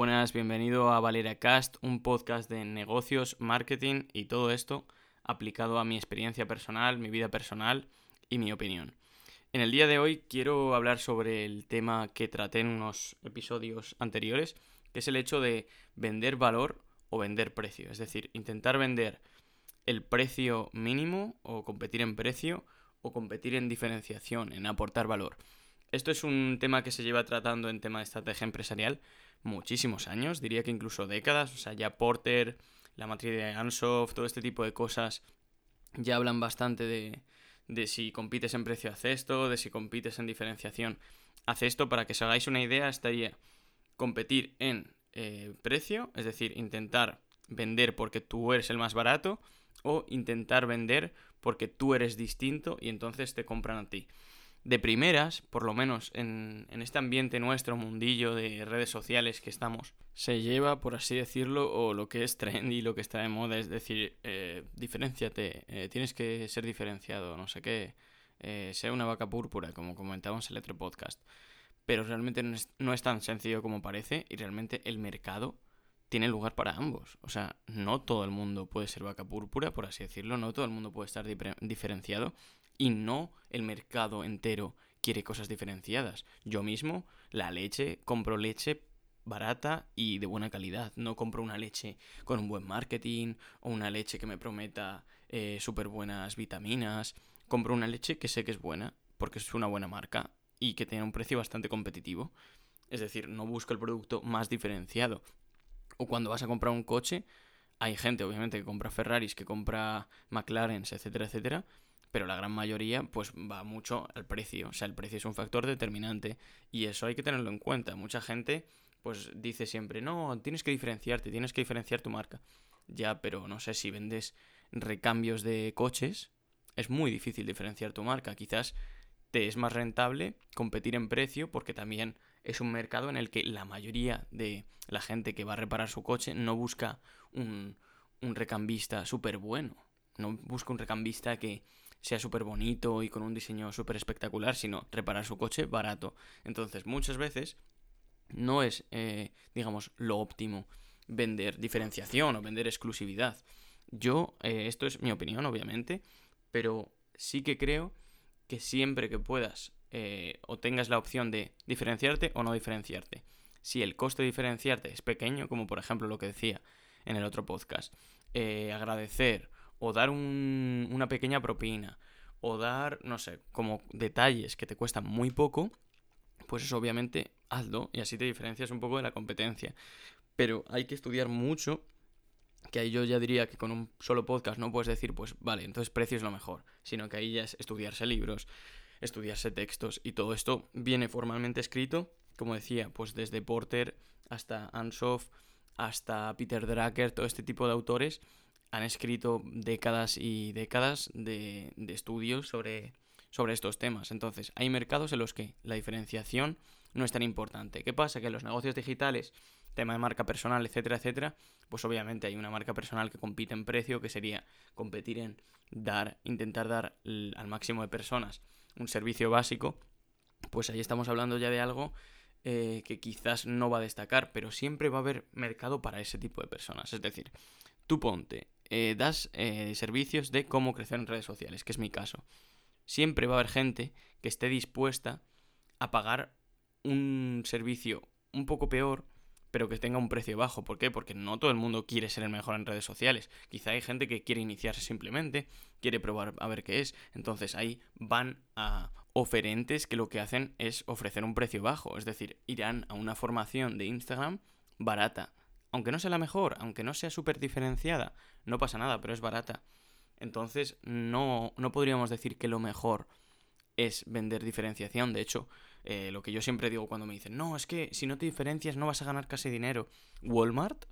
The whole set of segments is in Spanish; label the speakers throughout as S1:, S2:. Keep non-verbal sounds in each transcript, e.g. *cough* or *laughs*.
S1: Buenas, bienvenido a Valera Cast, un podcast de negocios, marketing y todo esto aplicado a mi experiencia personal, mi vida personal y mi opinión. En el día de hoy quiero hablar sobre el tema que traté en unos episodios anteriores, que es el hecho de vender valor o vender precio, es decir, intentar vender el precio mínimo o competir en precio o competir en diferenciación, en aportar valor. Esto es un tema que se lleva tratando en tema de estrategia empresarial muchísimos años, diría que incluso décadas, o sea, ya Porter, la matriz de Ansoff, todo este tipo de cosas ya hablan bastante de, de si compites en precio hace esto, de si compites en diferenciación hace esto, para que os hagáis una idea estaría competir en eh, precio, es decir, intentar vender porque tú eres el más barato o intentar vender porque tú eres distinto y entonces te compran a ti de primeras, por lo menos en, este ambiente nuestro, mundillo de redes sociales que estamos, se lleva, por así decirlo, o lo que es trendy, lo que está de moda, es decir, eh, diferenciate, eh, tienes que ser diferenciado, no sé qué, eh, sea una vaca púrpura, como comentamos en el otro podcast. Pero realmente no es, no es tan sencillo como parece y realmente el mercado tiene lugar para ambos. O sea, no todo el mundo puede ser vaca púrpura, por así decirlo, no todo el mundo puede estar diferenciado y no el mercado entero quiere cosas diferenciadas. Yo mismo, la leche, compro leche barata y de buena calidad. No compro una leche con un buen marketing o una leche que me prometa eh, súper buenas vitaminas. Compro una leche que sé que es buena porque es una buena marca y que tiene un precio bastante competitivo. Es decir, no busco el producto más diferenciado. O cuando vas a comprar un coche, hay gente obviamente que compra Ferraris, que compra McLarens, etcétera, etcétera pero la gran mayoría pues va mucho al precio, o sea, el precio es un factor determinante y eso hay que tenerlo en cuenta. Mucha gente pues dice siempre, no, tienes que diferenciarte, tienes que diferenciar tu marca. Ya, pero no sé si vendes recambios de coches, es muy difícil diferenciar tu marca. Quizás te es más rentable competir en precio porque también es un mercado en el que la mayoría de la gente que va a reparar su coche no busca un, un recambista súper bueno. No busca un recambista que sea súper bonito y con un diseño súper espectacular, sino reparar su coche barato. Entonces, muchas veces no es, eh, digamos, lo óptimo vender diferenciación o vender exclusividad. Yo, eh, esto es mi opinión, obviamente, pero sí que creo que siempre que puedas eh, o tengas la opción de diferenciarte o no diferenciarte. Si el coste de diferenciarte es pequeño, como por ejemplo lo que decía en el otro podcast, agradecer o dar una pequeña propina, o dar, no sé, como detalles que te cuestan muy poco, pues eso obviamente hazlo y así te diferencias un poco de la competencia. Pero hay que estudiar mucho, que ahí yo ya diría que con un solo podcast no puedes decir, pues vale, entonces precio es lo mejor, sino que ahí ya es estudiarse libros, estudiarse textos y todo esto viene formalmente escrito, como decía, pues desde Porter hasta Ansoff, hasta Peter Drucker, todo este tipo de autores han escrito décadas y décadas de, estudios sobre, sobre estos temas. Entonces, hay mercados en los que la diferenciación no es tan importante. ¿Qué pasa? Que en los negocios digitales, tema de marca personal, etcétera, etcétera, pues obviamente hay una marca personal que compite en precio, que sería competir en dar, intentar dar al máximo de personas un servicio básico, pues ahí estamos hablando ya de algo eh, que quizás no va a destacar, pero siempre va a haber mercado para ese tipo de personas. Es decir, tú ponte eh, das eh, servicios de cómo crecer en redes sociales, que es mi caso. Siempre va a haber gente que esté dispuesta a pagar un servicio un poco peor, pero que tenga un precio bajo. ¿Por qué? Porque no todo el mundo quiere ser el mejor en redes sociales. Quizá hay gente que quiere iniciarse simplemente, quiere probar a ver qué es. Entonces ahí van a oferentes que lo que hacen es ofrecer un precio bajo. Es decir, irán a una formación de Instagram barata aunque no sea la mejor, aunque no sea súper diferenciada, no pasa nada, pero es barata. Entonces, no, no podríamos decir que lo mejor es vender diferenciación. De hecho, eh, lo que yo siempre digo cuando me dicen, no, es que si no te diferencias no vas a ganar casi dinero. Walmart,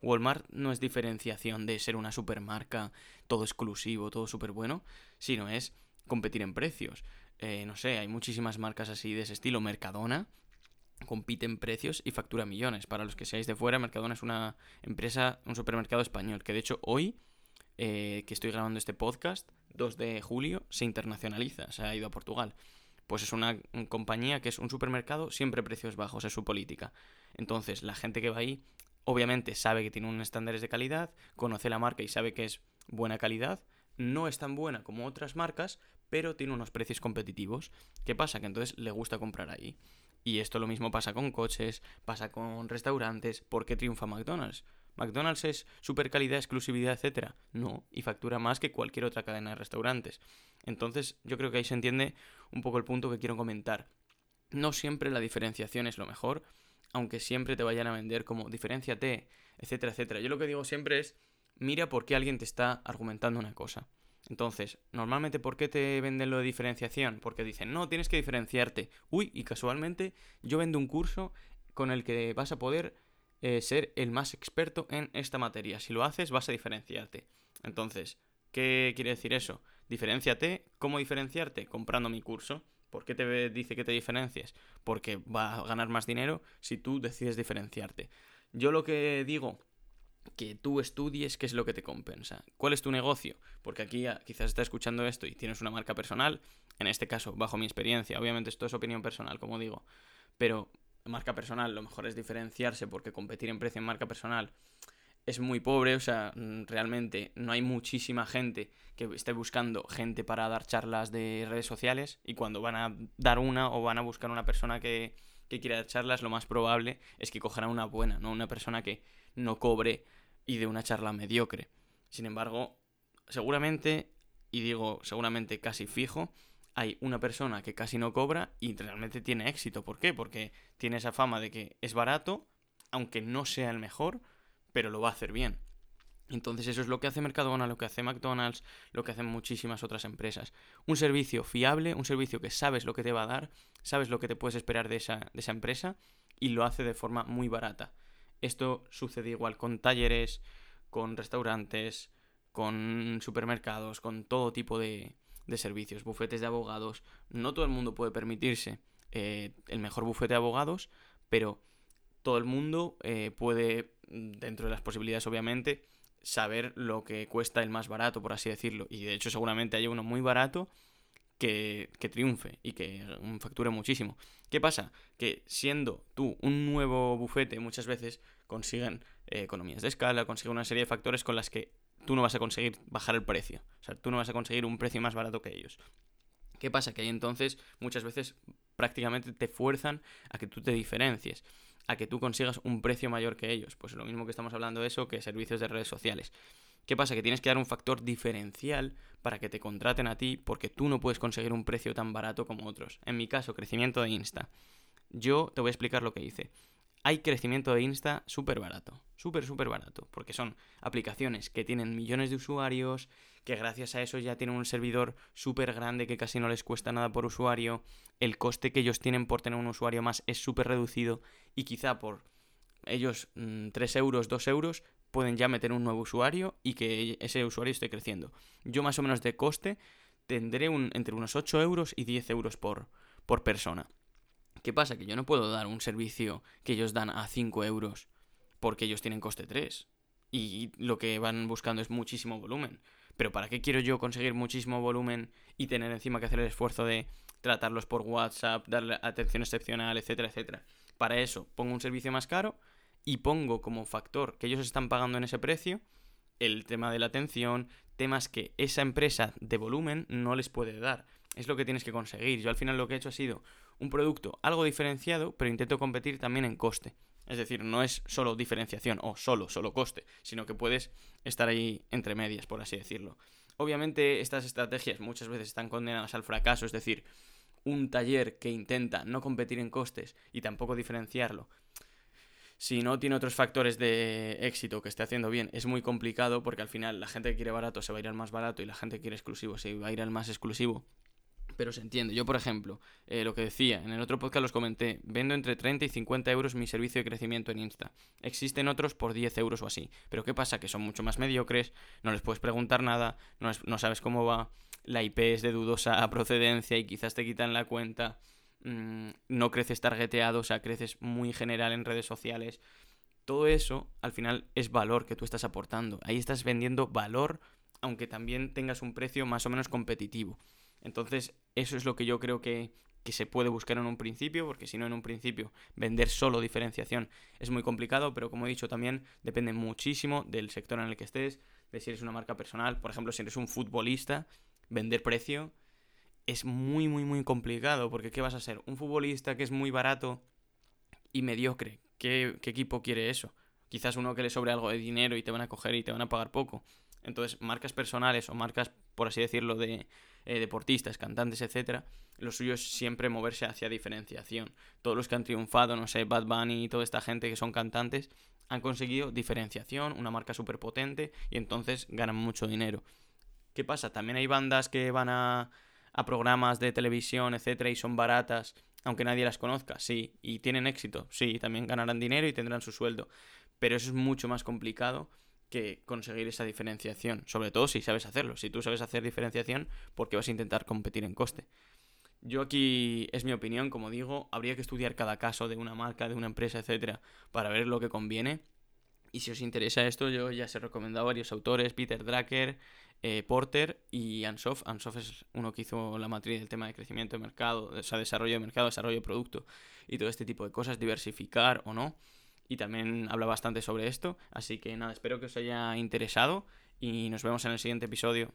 S1: Walmart no es diferenciación de ser una supermarca, todo exclusivo, todo súper bueno, sino es competir en precios. Eh, no sé, hay muchísimas marcas así de ese estilo. Mercadona, compite en precios y factura millones. Para los que seáis de fuera, Mercadona es una empresa, un supermercado español, que de hecho hoy, eh, que estoy grabando este podcast, 2 de julio, se internacionaliza, se ha ido a Portugal. Pues es una compañía que es un supermercado, siempre precios bajos, es su política. Entonces, la gente que va ahí, obviamente sabe que tiene unos estándares de calidad, conoce la marca y sabe que es buena calidad, no es tan buena como otras marcas, pero tiene unos precios competitivos. ¿Qué pasa? Que entonces le gusta comprar ahí. Y esto lo mismo pasa con coches, pasa con restaurantes. ¿Por qué triunfa McDonald's? ¿McDonald's es super calidad, exclusividad, etcétera? No, y factura más que cualquier otra cadena de restaurantes. Entonces, yo creo que ahí se entiende un poco el punto que quiero comentar. No siempre la diferenciación es lo mejor, aunque siempre te vayan a vender como diferenciate, etcétera, etcétera. Yo lo que digo siempre es, mira por qué alguien te está argumentando una cosa. Entonces, normalmente, ¿por qué te venden lo de diferenciación? Porque dicen, no, tienes que diferenciarte. Uy, y casualmente yo vendo un curso con el que vas a poder eh, ser el más experto en esta materia. Si lo haces, vas a diferenciarte. Entonces, ¿qué quiere decir eso? Diferenciate. ¿Cómo diferenciarte? Comprando mi curso. ¿Por qué te dice que te diferencies? Porque va a ganar más dinero si tú decides diferenciarte. Yo lo que digo que tú estudies qué es lo que te compensa. ¿Cuál es tu negocio? Porque aquí quizás estás escuchando esto y tienes una marca personal, en este caso, bajo mi experiencia, obviamente esto es opinión personal, como digo, pero marca personal lo mejor es diferenciarse porque competir en precio en marca personal es muy pobre, o sea, mm, realmente no hay muchísima gente que esté buscando gente para dar charlas de redes sociales y cuando van a dar una o van a buscar una persona que, que quiera dar charlas, lo más probable es que cogerá una buena, no una persona que no cobre y de una charla mediocre. Sin embargo, seguramente, y digo seguramente casi fijo, hay una persona que casi no cobra y realmente tiene éxito. ¿Por qué? Porque tiene esa fama de que es barato, aunque no sea el mejor, pero lo va a hacer bien. Entonces eso es lo que hace Mercadona, lo que hace McDonald's, lo que hacen muchísimas otras empresas. Un servicio fiable, un servicio que sabes lo que te va a dar, sabes lo que te puedes esperar de esa, de esa empresa y lo hace de forma muy barata. Esto sucede igual con talleres, con restaurantes, con supermercados, con todo tipo de, servicios, bufetes de abogados. No todo el mundo puede permitirse eh, el mejor bufete de abogados, pero todo el mundo eh, puede, dentro de las posibilidades obviamente, saber lo que cuesta el más barato, por así decirlo. Y de hecho seguramente hay uno muy barato que, triunfe y que facture muchísimo. ¿Qué pasa? Que siendo tú un nuevo bufete, muchas veces consiguen eh, economías de escala, consiguen una serie de factores con las que tú no vas a conseguir bajar el precio. O sea, tú no vas a conseguir un precio más barato que ellos. ¿Qué pasa? Que ahí entonces muchas veces prácticamente te fuerzan a que tú te diferencies, a que tú consigas un precio mayor que ellos. Pues lo mismo que estamos hablando de eso que servicios de redes sociales. ¿Qué pasa? Que tienes que dar un factor diferencial para que te contraten a ti porque tú no puedes conseguir un precio tan barato como otros. En mi caso, crecimiento de Insta. Yo te voy a explicar lo que hice. Hay crecimiento de Insta súper barato, súper, súper barato, porque son aplicaciones que tienen millones de usuarios, que gracias a eso ya tienen un servidor súper grande que casi no les cuesta nada por usuario, el coste que ellos tienen por tener un usuario más es súper reducido y quizá por ellos 3 mm, euros, 2 euros, pueden ya meter un nuevo usuario y que ese usuario esté creciendo. Yo más o menos de coste tendré un, entre unos 8 euros y 10 euros por, por persona. ¿Qué pasa? Que yo no puedo dar un servicio que ellos dan a 5 euros porque ellos tienen coste 3. Y lo que van buscando es muchísimo volumen. Pero ¿para qué quiero yo conseguir muchísimo volumen y tener encima que hacer el esfuerzo de tratarlos por WhatsApp, darle atención excepcional, etcétera, etcétera? Para eso pongo un servicio más caro y pongo como factor que ellos están pagando en ese precio el tema de la atención, temas que esa empresa de volumen no les puede dar. Es lo que tienes que conseguir. Yo al final lo que he hecho ha sido un producto algo diferenciado, pero intento competir también en coste. Es decir, no es solo diferenciación o solo, solo coste, sino que puedes estar ahí entre medias, por así decirlo. Obviamente estas estrategias muchas veces están condenadas al fracaso, es decir, un taller que intenta no competir en costes y tampoco diferenciarlo, si no tiene otros factores de éxito que esté haciendo bien, es muy complicado porque al final la gente que quiere barato se va a ir al más barato y la gente que quiere exclusivo se va a ir al más exclusivo. Pero se entiende. Yo, por ejemplo, eh, lo que decía, en el otro podcast los comenté, vendo entre 30 y 50 euros mi servicio de crecimiento en Insta. Existen otros por 10 euros o así. Pero ¿qué pasa? Que son mucho más mediocres, no les puedes preguntar nada, no, no sabes cómo va, la IP es de dudosa *laughs* procedencia y quizás te quitan la cuenta. Mm, no creces targeteado, o sea, creces muy general en redes sociales. Todo eso, al final, es valor que tú estás aportando. Ahí estás vendiendo valor, aunque también tengas un precio más o menos competitivo. Entonces, eso es lo que yo creo que que se puede buscar en un principio, porque si no en un principio vender solo diferenciación es muy complicado, pero como he dicho también depende muchísimo del sector en el que estés, de si eres una marca personal, por ejemplo, si eres un futbolista, vender precio es muy, muy, muy complicado, porque ¿qué vas a ser? Un futbolista que es muy barato y mediocre. ¿Qué, equipo quiere eso? Quizás uno que le sobre algo de dinero y te van a coger y te van a pagar poco. Entonces, marcas personales o marcas, por así decirlo, de eh, deportistas, cantantes, etcétera, lo suyo es siempre moverse hacia diferenciación. Todos los que han triunfado, no sé, Bad Bunny y toda esta gente que son cantantes, han conseguido diferenciación, una marca súper potente y entonces ganan mucho dinero. ¿Qué pasa? También hay bandas que van a a programas de televisión, etcétera, y son baratas, aunque nadie las conozca, sí, y tienen éxito, sí, también ganarán dinero y tendrán su sueldo, pero eso es mucho más complicado que conseguir esa diferenciación, sobre todo si sabes hacerlo, si tú sabes hacer diferenciación, porque vas a intentar competir en coste. Yo aquí es mi opinión, como digo, habría que estudiar cada caso de una marca, de una empresa, etcétera, para ver lo que conviene. Y si os interesa esto, yo ya os he recomendado varios autores, Peter Drucker, eh, Porter y Ansoff. Ansoff es uno que hizo la matriz del tema de crecimiento de mercado, o sea, desarrollo de mercado, desarrollo de producto y todo este tipo de cosas, diversificar o no. Y también habla bastante sobre esto. Así que nada, espero que os haya interesado y nos vemos en el siguiente episodio.